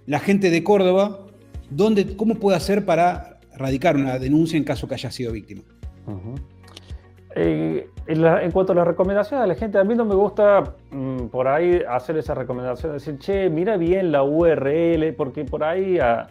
la gente de Córdoba, ¿dónde, ¿cómo puede hacer para radicar una denuncia en caso que haya sido víctima? Eh, en, cuanto a las recomendaciones de la gente, a mí no me gusta mm, por ahí hacer esa recomendación, decir, che, mira bien la URL, porque por ahí a,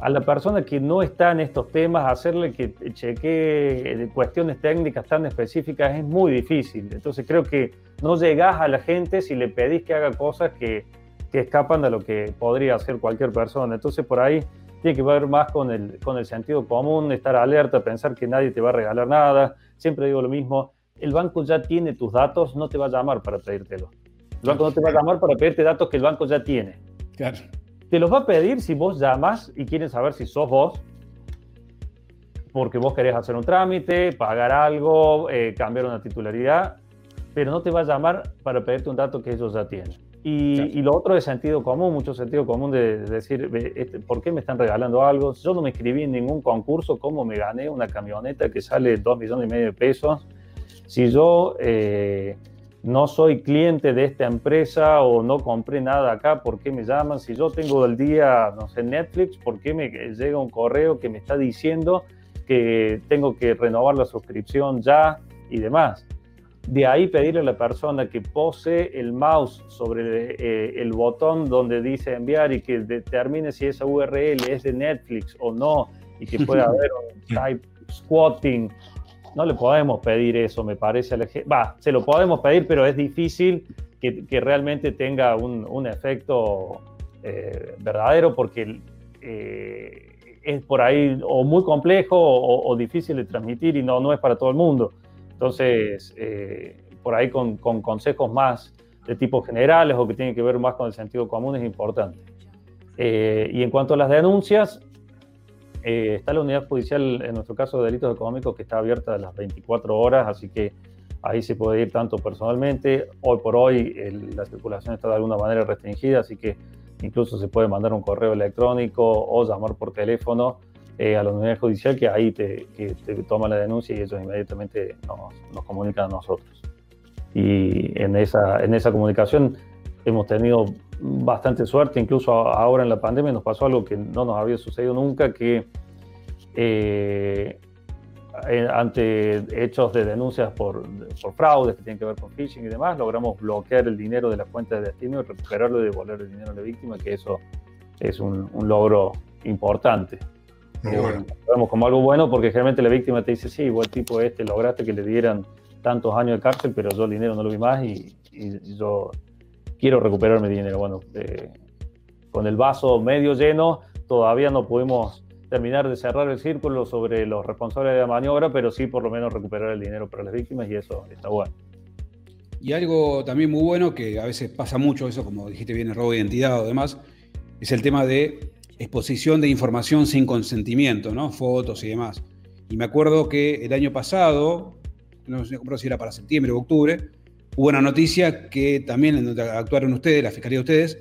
a la persona que no está en estos temas, hacerle que chequee cuestiones técnicas tan específicas es muy difícil. Entonces creo que no llegas a la gente si le pedís que haga cosas que, que escapan de lo que podría hacer cualquier persona. Entonces por ahí tiene que ver más con el, con el sentido común, estar alerta, pensar que nadie te va a regalar nada. Siempre digo lo mismo, el banco ya tiene tus datos, no te va a llamar para pedírtelo. El banco no te va a llamar para pedirte datos que el banco ya tiene. Claro. Te los va a pedir si vos llamas y quieren saber si sos vos, porque vos querés hacer un trámite, pagar algo, eh, cambiar una titularidad, pero no te va a llamar para pedirte un dato que ellos ya tienen. Y, lo otro es sentido común, mucho sentido común de, decir, este, ¿por qué me están regalando algo? Yo no me inscribí en ningún concurso, ¿cómo me gané una camioneta que sale 2 millones y medio de pesos? Si yo eh, no soy cliente de esta empresa o no compré nada acá, ¿por qué me llaman? Si yo tengo el día, no sé, Netflix, ¿por qué me llega un correo que me está diciendo que tengo que renovar la suscripción ya y demás? De ahí pedirle a la persona que pose el mouse sobre eh, el botón donde dice enviar y que determine si esa URL es de Netflix o no y que pueda haber un type squatting no le podemos pedir eso, me parece. Va, se lo podemos pedir, pero es difícil que, realmente tenga un, efecto eh, verdadero porque eh, es por ahí o muy complejo o, difícil de transmitir y no, no es para todo el mundo. Entonces, eh, por ahí con, con, consejos más de tipo generales o que tienen que ver más con el sentido común es importante. y en cuanto a las denuncias, eh, está la unidad judicial, en nuestro caso de delitos económicos, que está abierta a las 24 horas, así que ahí se puede ir tanto personalmente. Hoy por hoy la circulación está de alguna manera restringida, así que incluso se puede mandar un correo electrónico o llamar por teléfono eh, a la unidad judicial que ahí te, que te toma la denuncia y ellos inmediatamente nos, nos, comunican a nosotros. Y en esa, en esa comunicación hemos tenido bastante suerte, incluso ahora en la pandemia nos pasó algo que no nos había sucedido nunca, que eh, ante hechos de denuncias por, por, fraudes que tienen que ver con phishing y demás, logramos bloquear el dinero de la cuenta de destino y recuperarlo y devolver el dinero a la víctima, que eso es un, logro importante. Lo vemos como algo bueno porque generalmente la víctima te dice, sí, igual tipo este, lograste que le dieran tantos años de cárcel, pero yo el dinero no lo vi más y, y yo quiero recuperar mi dinero. Bueno, eh, con el vaso medio lleno, todavía no pudimos terminar de cerrar el círculo sobre los responsables de la maniobra, pero sí por lo menos recuperar el dinero para las víctimas y eso está bueno. Y algo también muy bueno, que a veces pasa mucho, eso como dijiste bien, el robo de identidad o demás, es el tema de exposición de información sin consentimiento, ¿no? Fotos y demás. Y me acuerdo que el año pasado, no sé si era para septiembre o octubre, hubo una noticia que también actuaron ustedes, la fiscalía de ustedes,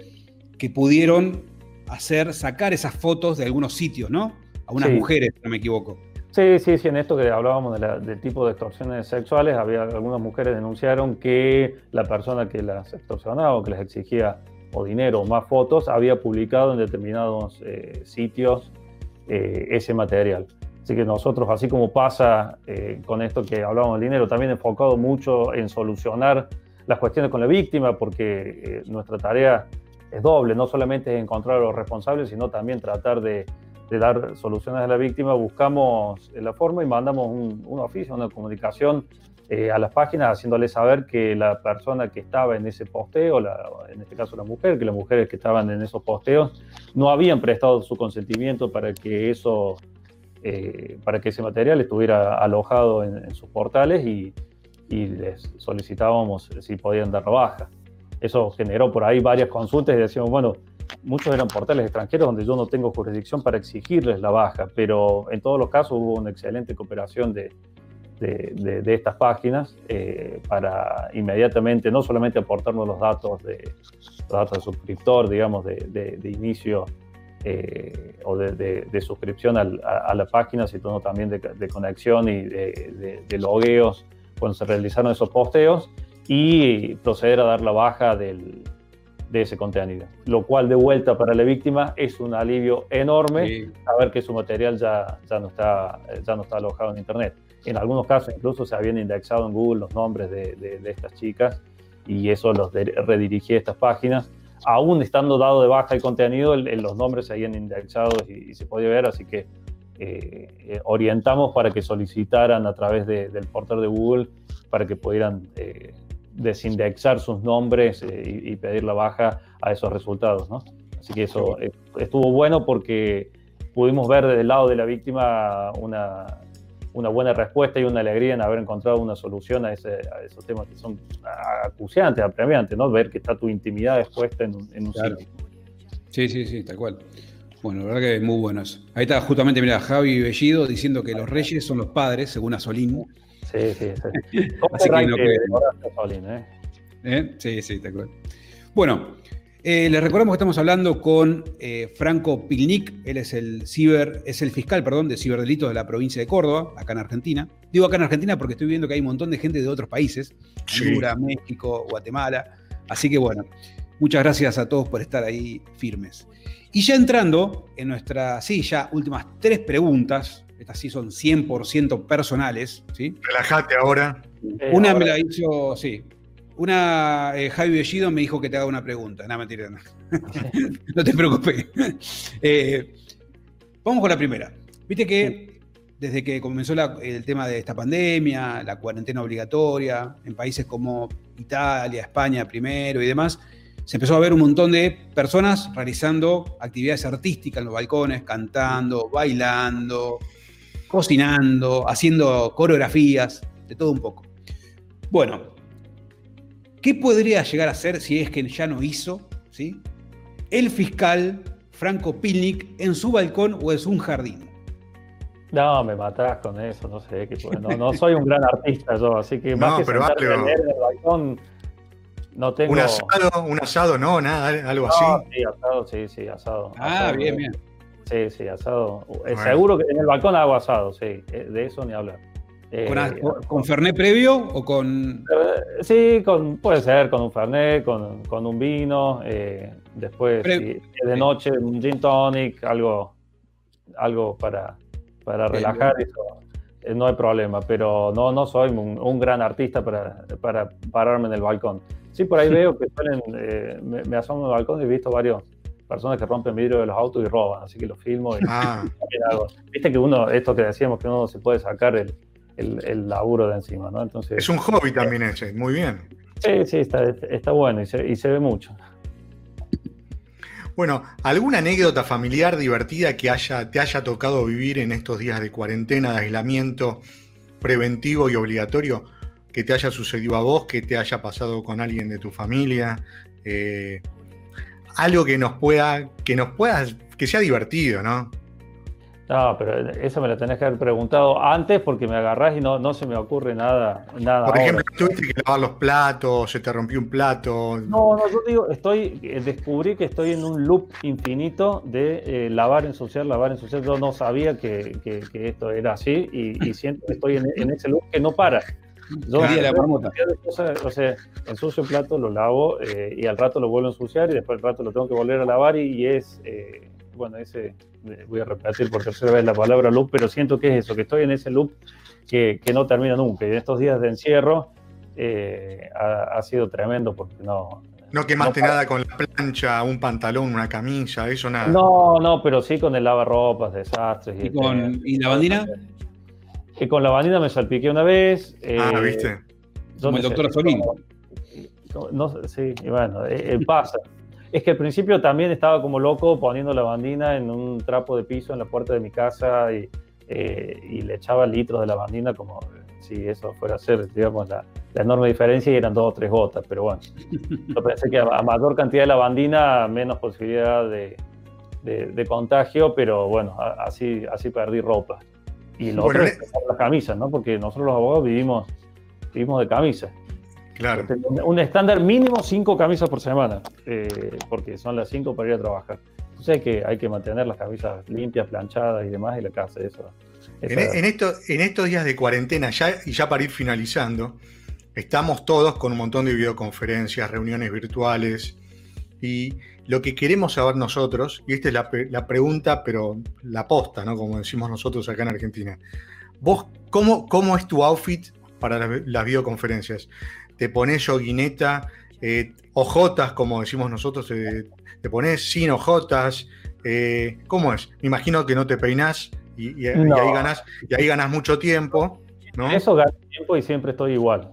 que pudieron hacer, sacar esas fotos de algunos sitios, ¿no? A unas mujeres, si no me equivoco. Sí, sí, sí, en esto que hablábamos del tipo de extorsiones sexuales, había algunas mujeres denunciaron que la persona que las extorsionaba o que les exigía o dinero más fotos había publicado en determinados eh, sitios eh, ese material. Así que nosotros, así como pasa eh, con esto que hablábamos del dinero, también enfocado mucho en solucionar las cuestiones con la víctima, porque eh, nuestra tarea es doble, no solamente es encontrar a los responsables, sino también tratar de, dar soluciones a la víctima. Buscamos la forma y mandamos un, oficio, una comunicación eh, a las páginas haciéndoles saber que la persona que estaba en ese posteo, en este caso la mujer, que las mujeres que estaban en esos posteos no habían prestado su consentimiento para que eso eh, para que ese material estuviera alojado en, sus portales y, les solicitábamos si podían dar baja. eso generó por ahí varias consultas y decíamos, bueno, muchos eran portales extranjeros donde yo no tengo jurisdicción para exigirles la baja, pero en todos los casos hubo una excelente cooperación de, de, estas páginas eh, para inmediatamente no solamente aportarnos los datos de, los datos de suscriptor, digamos, de, inicio eh, o de, suscripción a, la página, sino también de, conexión y de, logueos cuando se realizaron esos posteos y proceder a dar la baja del, de ese contenido, lo cual de vuelta para la víctima es un alivio enorme saber que su material ya, ya, no está, ya no está alojado en Internet. En algunos casos incluso se habían indexado en Google los nombres de, de, estas chicas y eso los redirigía a estas páginas. Aún estando dado de baja el contenido, los nombres se habían indexado y, se podía ver, así que eh, eh, orientamos para que solicitaran a través del portal de Google para que pudieran eh, desindexar sus nombres eh, y, pedir la baja a esos resultados. ¿no? Así que eso estuvo bueno porque pudimos ver desde el lado de la víctima una, una buena respuesta y una alegría en haber encontrado una solución a, ese, a esos temas que son acuciantes, apremiantes, ¿no? Ver que está tu intimidad expuesta en, en un sitio. Sí, sí, sí, tal cual. Bueno, la verdad que muy bueno eso. Ahí está justamente, mira, Javi Bellido diciendo que los reyes son los padres, según Asolín. Sí, sí, sí. Así que no ¿eh? ¿Eh? Sí, sí, te acuerdo. Bueno, eh, les recordamos que estamos hablando con Franco Pilnik, él es el ciber, es el fiscal, perdón, de ciberdelitos de la provincia de Córdoba, acá en Argentina. Digo acá en Argentina porque estoy viendo que hay un montón de gente de otros países, Honduras, México, Guatemala. Así que bueno, muchas gracias a todos por estar ahí firmes. Y ya entrando en nuestras, sí, ya últimas tres preguntas, estas sí son 100% personales. ¿sí? Relájate ahora. Una me la hizo, sí. Una, eh, Javi Bellido me dijo que te haga una pregunta. No, mentira, no. no te preocupes. Eh, vamos con la primera. Viste que desde que comenzó el tema de esta pandemia, la cuarentena obligatoria, en países como Italia, España primero y demás, se empezó a ver un montón de personas realizando actividades artísticas en los balcones, cantando, bailando, cocinando, haciendo coreografías, de todo un poco. Bueno, ¿qué podría llegar a ser si es que ya no hizo? ¿sí? El fiscal Franco Pilnik en su balcón o en su jardín. No, me matás con eso, no sé. no, soy un gran artista yo, así que más que pero en el balcón, no tengo... ¿Un asado, un asado no? Nada, algo así. Sí, asado, sí, sí, asado. Ah, bien, bien. Sí, sí, asado. Eh, seguro que en el balcón hago asado, sí, eh, de eso ni hablar. ¿Con, eh, Fernet previo o con.? sí, con, puede ser con un Fernet, con, con un vino, después de noche un gin tonic, algo, algo para, para relajar, eso, no hay problema, pero no, no soy un, gran artista para, para, pararme en el balcón. Sí, por ahí veo que suelen, me, me asomo en el balcón y he visto varios personas que rompen vidrio de los autos y roban, así que lo filmo y, ah. Viste que uno, esto que decíamos, que uno se puede sacar el, el, laburo de encima, ¿no? Entonces, es un hobby también ese, muy bien. Sí, sí, está, está bueno y se, y se ve mucho. Bueno, ¿alguna anécdota familiar divertida que haya, te haya tocado vivir en estos días de cuarentena, de aislamiento preventivo y obligatorio? Que te haya sucedido a vos, que te haya pasado con alguien de tu familia, eh, algo que nos pueda, que nos pueda, que sea divertido, ¿no? No, pero eso me lo tenés que haber preguntado antes porque me agarrás y no, no se me ocurre nada. nada Por ejemplo, tuviste que lavar los platos, se te rompió un plato. No, no, yo digo, estoy, eh, descubrí que estoy en un loop infinito de eh, lavar, ensuciar, lavar, ensuciar. Yo no sabía que, que, esto era así y, siento que estoy en, en, ese loop que no para. Yo o sea, ensucio el plato, lo lavo eh, y al rato lo vuelvo a ensuciar y después al rato lo tengo que volver a lavar y, es, eh, bueno, ese, eh, voy a repetir por tercera vez la palabra loop, pero siento que es eso, que estoy en ese loop que, que no termina nunca. Y en estos días de encierro ha, sido tremendo porque no... No quemaste nada con la plancha, un pantalón, una camisa, eso nada. No, no, pero sí con el lavarropas, desastres. ¿Y, con, ¿y la bandina? que con la bandina me salpiqué una vez. ah, eh, ¿viste? Como el doctor Solín. No, sí, bueno, eh, eh, pasa. Es que al principio también estaba como loco poniendo la bandina en un trapo de piso en la puerta de mi casa y, y le echaba litros de la bandina como si eso fuera a ser, digamos, la, la enorme diferencia y eran dos o tres gotas, pero bueno, yo pensé que a, mayor cantidad de lavandina, menos posibilidad de, de, contagio, pero bueno, así, así perdí ropa. Y lo otro es las camisas, ¿no? Porque nosotros los abogados vivimos, vivimos de camisas. Claro. Un estándar mínimo cinco camisas por semana, eh, porque son las cinco para ir a trabajar. Entonces hay que, hay que mantener las camisas limpias, planchadas y demás, y la casa, eso. En, en, esto, en estos días de cuarentena, ya, y ya para ir finalizando, estamos todos con un montón de videoconferencias, reuniones virtuales, y lo que queremos saber nosotros, y esta es la, la pregunta, pero la posta, ¿no? Como decimos nosotros acá en Argentina. ¿Vos cómo, cómo es tu outfit para las, videoconferencias? ¿Te pones yoguineta, eh, ojotas, como decimos nosotros, eh, te pones sin ojotas? Eh, ¿Cómo es? Me imagino que no te peinás y, ahí ganas, y ahí ganas mucho tiempo. ¿no? Eso gano tiempo y siempre estoy igual.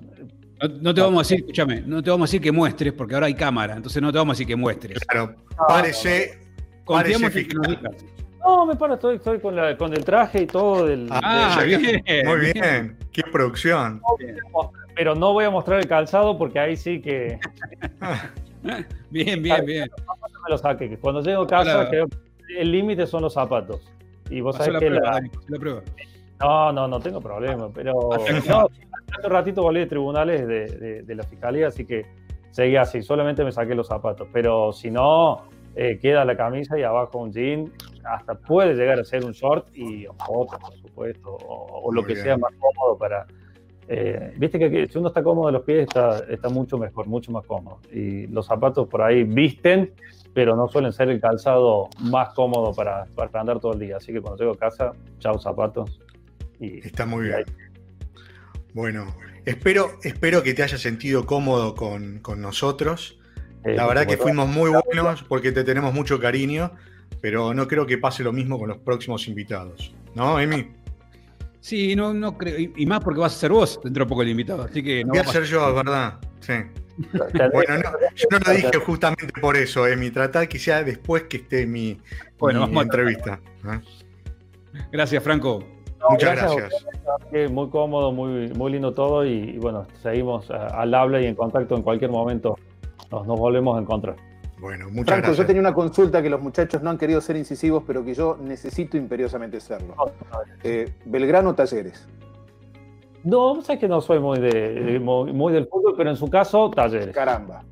No, te vamos a decir, escúchame, no te vamos a decir que muestres, porque ahora hay cámara, entonces no te vamos a decir que muestres. Claro, parece. Parece No, me paro, estoy, estoy con, la, con, el traje y todo. Del, ah, bien. Muy bien, qué producción. Pero no voy a mostrar el calzado porque ahí sí que. bien, bien, bien. Me lo saque, cuando llego a casa, creo que el límite son los zapatos. Y vos sabés que la... prueba. No, no, no tengo problema, pero no, hace un ratito volví de tribunales de, de, la fiscalía, así que seguía así, solamente me saqué los zapatos, pero si no, eh, queda la camisa y abajo un jean, hasta puede llegar a ser un short y otro, por supuesto, o, lo que sea más cómodo para... Eh, viste que, si uno está cómodo de los pies está, está mucho mejor, mucho más cómodo. Y los zapatos por ahí visten, pero no suelen ser el calzado más cómodo para, para andar todo el día. Así que cuando llego a casa, chao zapatos, Está muy bien. Bueno, espero, espero que te hayas sentido cómodo con, nosotros. la verdad que fuimos muy buenos porque te tenemos mucho cariño, pero no creo que pase lo mismo con los próximos invitados. ¿No, Emi? Sí, no, no creo. Y, más porque vas a ser vos dentro de poco el invitado. Así que Voy a ser yo, es verdad. Sí. bueno, yo no lo dije justamente por eso, Emi. Tratar que sea después que esté mi, bueno, mi entrevista. ¿eh? Gracias, Franco. Muchas gracias. Muy cómodo, muy, muy lindo todo y, bueno, seguimos al habla y en contacto en cualquier momento. Nos, nos volvemos a encontrar. Bueno, muchas Franco, yo tenía una consulta que los muchachos no han querido ser incisivos, pero que yo necesito imperiosamente serlo. Eh, Belgrano Talleres. No, sé que no soy muy, de, muy, del fútbol, pero en su caso, Talleres. Caramba.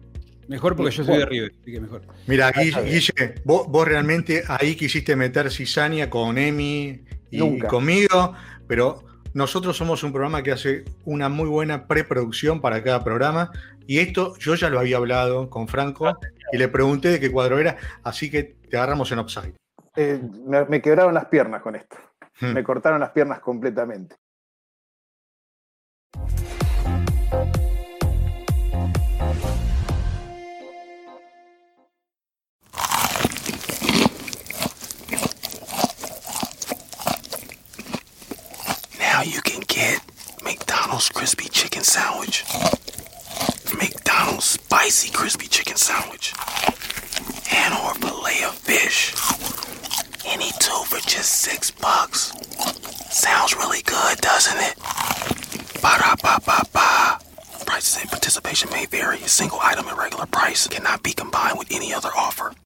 Mejor porque yo soy de River, así que mejor. Mira, Guille, vos, vos, realmente ahí quisiste meter cizaña con Emi y conmigo, pero nosotros somos un programa que hace una muy buena preproducción para cada programa y esto yo ya lo había hablado con Franco y le pregunté de qué cuadro era, así que te agarramos en upside. Eh, me, quebraron las piernas con esto, hmm. me cortaron las piernas completamente. Chicken sandwich, McDonald's spicy crispy chicken sandwich, and or fillet of fish. Any two for just six bucks. Sounds really good, doesn't it? Ba da ba ba ba. Prices and participation may vary. A single item at regular price cannot be combined with any other offer.